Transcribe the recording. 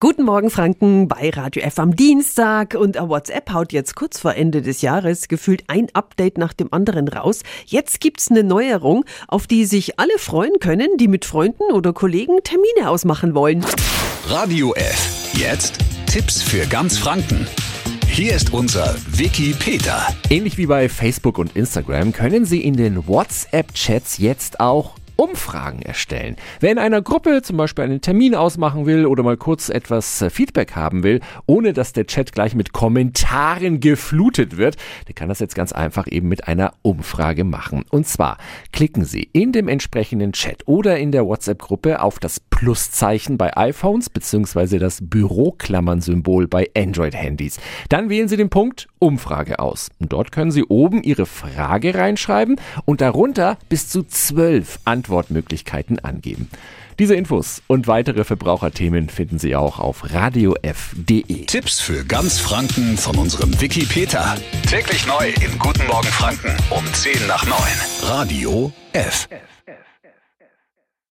Guten Morgen Franken bei Radio F am Dienstag und WhatsApp haut jetzt kurz vor Ende des Jahres gefühlt ein Update nach dem anderen raus. Jetzt gibt's eine Neuerung, auf die sich alle freuen können, die mit Freunden oder Kollegen Termine ausmachen wollen. Radio F. Jetzt Tipps für ganz Franken. Hier ist unser Wiki Peter. Ähnlich wie bei Facebook und Instagram können Sie in den WhatsApp-Chats jetzt auch Umfragen erstellen. Wer in einer Gruppe zum Beispiel einen Termin ausmachen will oder mal kurz etwas äh, Feedback haben will, ohne dass der Chat gleich mit Kommentaren geflutet wird, der kann das jetzt ganz einfach eben mit einer Umfrage machen. Und zwar klicken Sie in dem entsprechenden Chat oder in der WhatsApp-Gruppe auf das Pluszeichen bei iPhones bzw. das Büroklammern-Symbol bei Android-Handys. Dann wählen Sie den Punkt Umfrage aus. Dort können Sie oben Ihre Frage reinschreiben und darunter bis zu zwölf Antwortmöglichkeiten angeben. Diese Infos und weitere Verbraucherthemen finden Sie auch auf radiof.de. Tipps für ganz Franken von unserem Wiki Peter. Täglich neu in Guten Morgen Franken um 10 nach 9. Radio F. F.